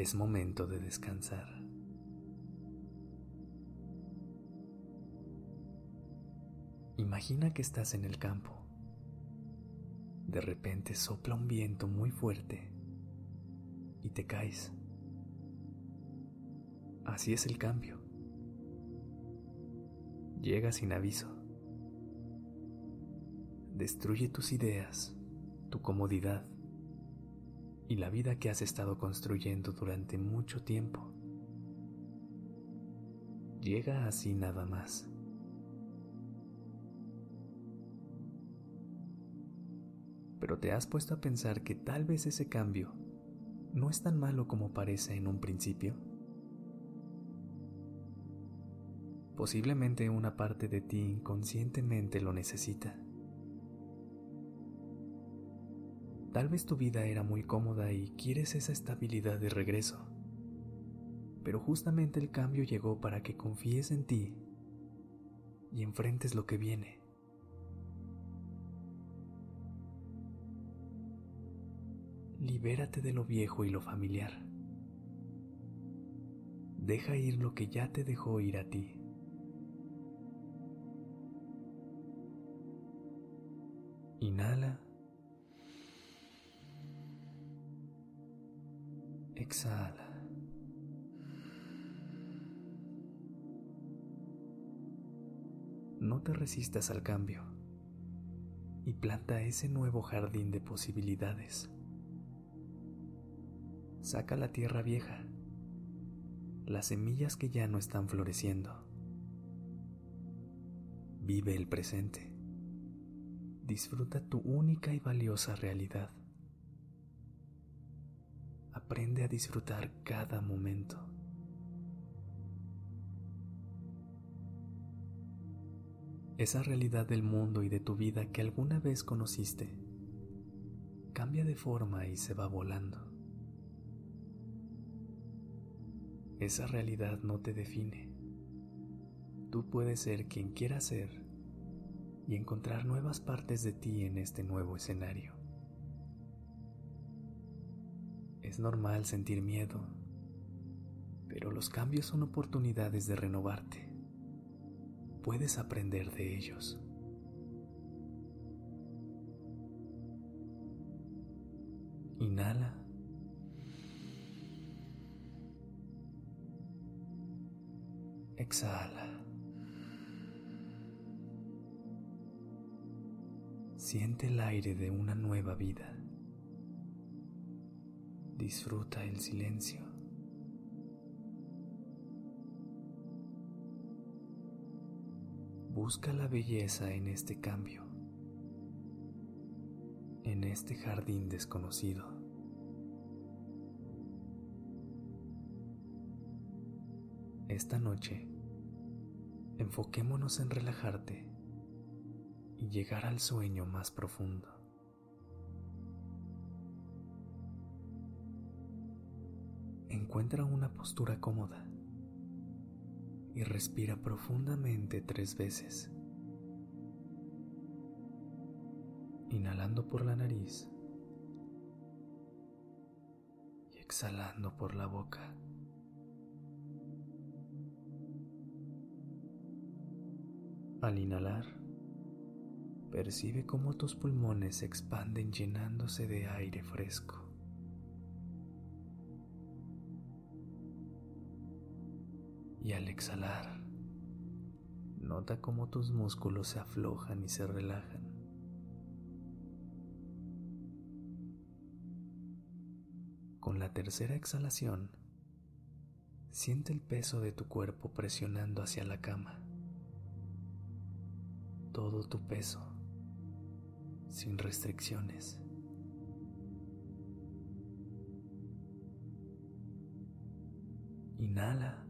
Es momento de descansar. Imagina que estás en el campo. De repente sopla un viento muy fuerte y te caes. Así es el cambio. Llega sin aviso. Destruye tus ideas, tu comodidad y la vida que has estado construyendo durante mucho tiempo. Llega así nada más. Pero te has puesto a pensar que tal vez ese cambio no es tan malo como parece en un principio. Posiblemente una parte de ti inconscientemente lo necesita. Tal vez tu vida era muy cómoda y quieres esa estabilidad de regreso. Pero justamente el cambio llegó para que confíes en ti y enfrentes lo que viene. Libérate de lo viejo y lo familiar. Deja ir lo que ya te dejó ir a ti. Inhala. Exhala. No te resistas al cambio y planta ese nuevo jardín de posibilidades. Saca la tierra vieja, las semillas que ya no están floreciendo. Vive el presente. Disfruta tu única y valiosa realidad. Aprende a disfrutar cada momento. Esa realidad del mundo y de tu vida que alguna vez conociste cambia de forma y se va volando. Esa realidad no te define. Tú puedes ser quien quieras ser y encontrar nuevas partes de ti en este nuevo escenario. Es normal sentir miedo, pero los cambios son oportunidades de renovarte. Puedes aprender de ellos. Inhala. Exhala. Siente el aire de una nueva vida. Disfruta el silencio. Busca la belleza en este cambio, en este jardín desconocido. Esta noche, enfoquémonos en relajarte y llegar al sueño más profundo. Encuentra una postura cómoda y respira profundamente tres veces. Inhalando por la nariz y exhalando por la boca. Al inhalar, percibe cómo tus pulmones se expanden llenándose de aire fresco. Y al exhalar, nota cómo tus músculos se aflojan y se relajan. Con la tercera exhalación, siente el peso de tu cuerpo presionando hacia la cama. Todo tu peso, sin restricciones. Inhala.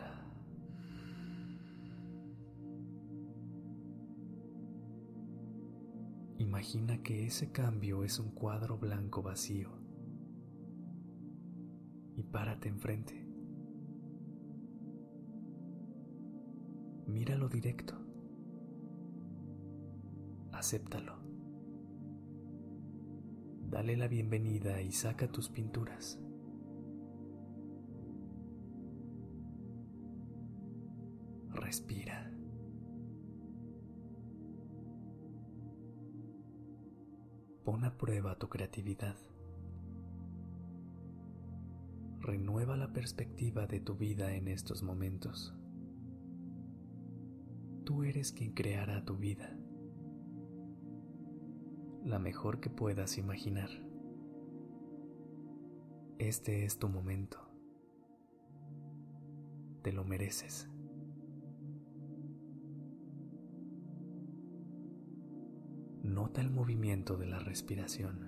Imagina que ese cambio es un cuadro blanco vacío y párate enfrente. Míralo directo. Acéptalo. Dale la bienvenida y saca tus pinturas. Respira. Pon a prueba tu creatividad. Renueva la perspectiva de tu vida en estos momentos. Tú eres quien creará tu vida, la mejor que puedas imaginar. Este es tu momento. Te lo mereces. Nota el movimiento de la respiración.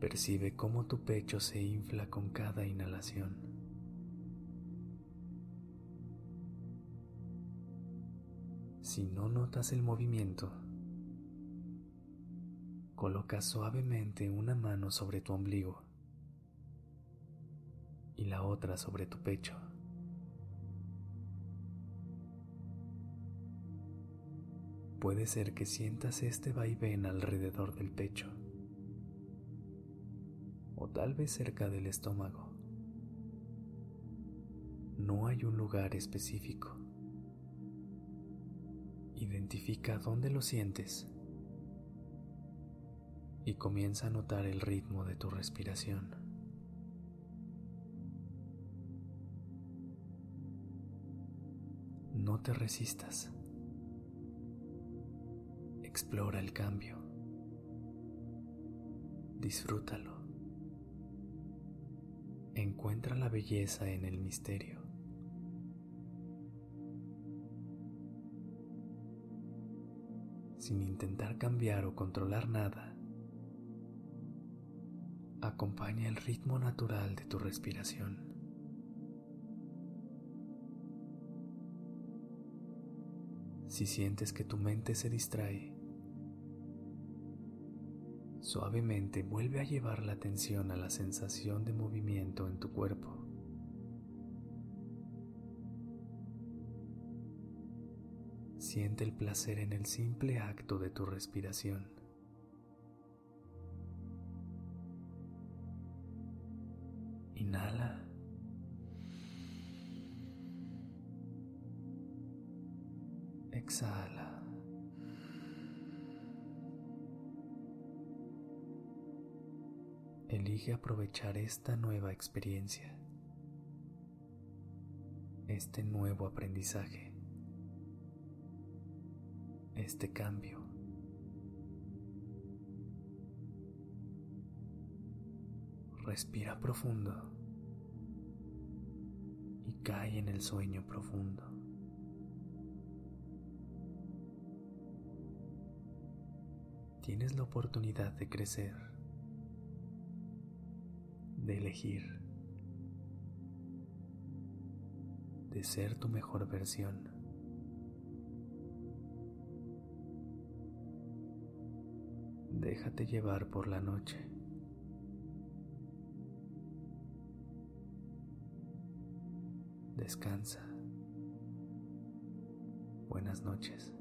Percibe cómo tu pecho se infla con cada inhalación. Si no notas el movimiento, coloca suavemente una mano sobre tu ombligo y la otra sobre tu pecho. Puede ser que sientas este vaivén alrededor del pecho o tal vez cerca del estómago. No hay un lugar específico. Identifica dónde lo sientes y comienza a notar el ritmo de tu respiración. No te resistas. Explora el cambio. Disfrútalo. Encuentra la belleza en el misterio. Sin intentar cambiar o controlar nada, acompaña el ritmo natural de tu respiración. Si sientes que tu mente se distrae, Suavemente vuelve a llevar la atención a la sensación de movimiento en tu cuerpo. Siente el placer en el simple acto de tu respiración. Elige aprovechar esta nueva experiencia, este nuevo aprendizaje, este cambio. Respira profundo y cae en el sueño profundo. Tienes la oportunidad de crecer de elegir, de ser tu mejor versión. Déjate llevar por la noche. Descansa. Buenas noches.